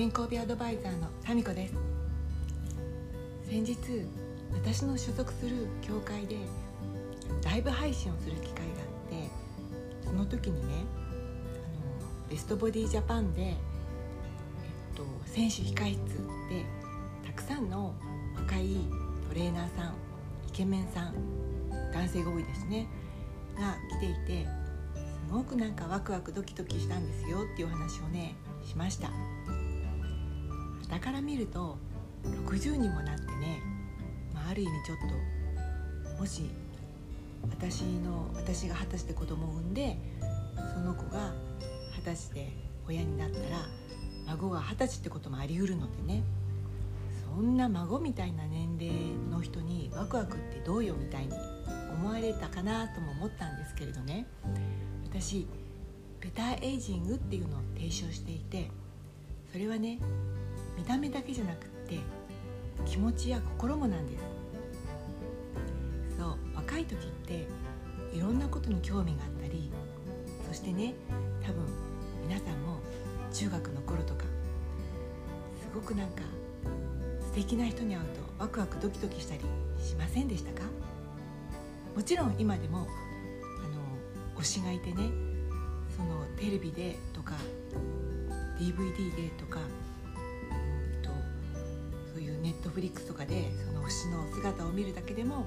健康美アドバイザーのタミコです。先日私の所属する協会でライブ配信をする機会があってその時にねあのベストボディジャパンで、えっと、選手控室でたくさんの若いトレーナーさんイケメンさん男性が多いですねが来ていてすごくなんかワクワクドキドキしたんですよっていうお話をねしました。だから見ると60にもなってね、まあ、ある意味ちょっともし私の私が二十歳で子供を産んでその子が二十歳で親になったら孫が二十歳ってこともありうるのでね。そんな孫みたいな年齢の人にワクワクってどうよみたいに思われたかなとも思ったんですけれどね。私ベターエイジングっていうのを提唱していてそれはね見た目だけじゃなくって気持ちや心もなんです。そう若い時っていろんなことに興味があったりそしてね多分皆さんも中学の頃とかすごくなんか素敵な人に会うとワクワクドキドキしたりしませんでしたか？もちろん今でもあの推しがいてねそのテレビでとか DVD でとか、ういうネットフリックスとかでその推しの姿を見るだけでも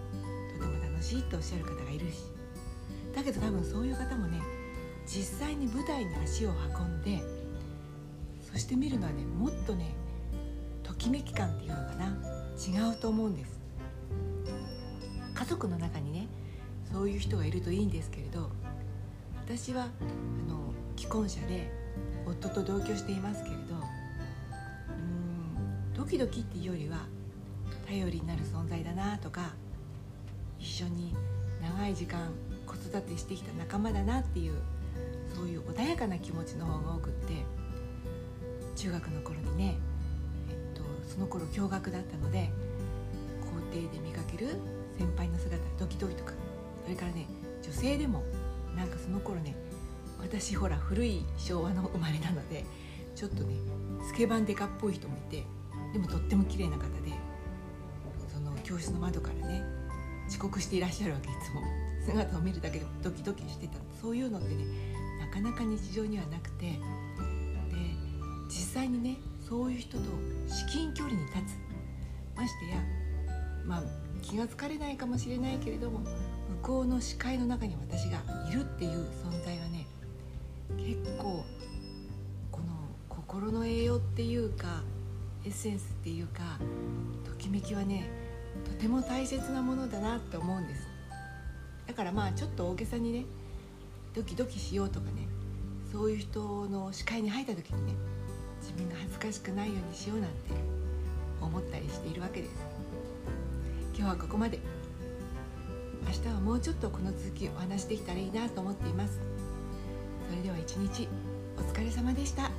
とても楽しいとおっしゃる方がいるし。だけど多分そういう方もね実際に舞台に足を運んでそして見るのはねもっとねときめき感っていうのかな。違うと思うんです。家族の中にねそういう人がいるといいんですけれど私はあの既婚者で夫と同居していますけれどドキドキっていうよりは頼りになる存在だなとか一緒に長い時間子育てしてきた仲間だなっていうそういう穏やかな気持ちの方が多くって中学の頃にね、えっと、その頃共学だったので校庭で見かける先輩の姿ドキドキとかそれからね女性でもなんかその頃ね私ほら古い昭和の生まれなのでちょっとねスケバンデカっぽい人もいてでもとっても綺麗な方でその教室の窓からね遅刻していらっしゃるわけいつも。姿を見るだけでドキドキしてた。そういうのってねなかなか日常にはなくて。で実際にねそういう人と至近距離に立つ。ましてやまあ気が付かれないかもしれないけれども向こうの視界の中に私がいるっていう存在はね結構この心の栄養っていうかエッセンスっていうかときめきはねとても大切なものだなって思うんです。だからまあちょっと大げさにねドキドキしようとかねそういう人の視界に入った時にね自分が恥ずかしくないようにしようなんて思ったりしているわけです。今日はここまで。明日はもうちょっとこの続きお話しできたらいいなと思っています。それでは一日お疲れ様でした。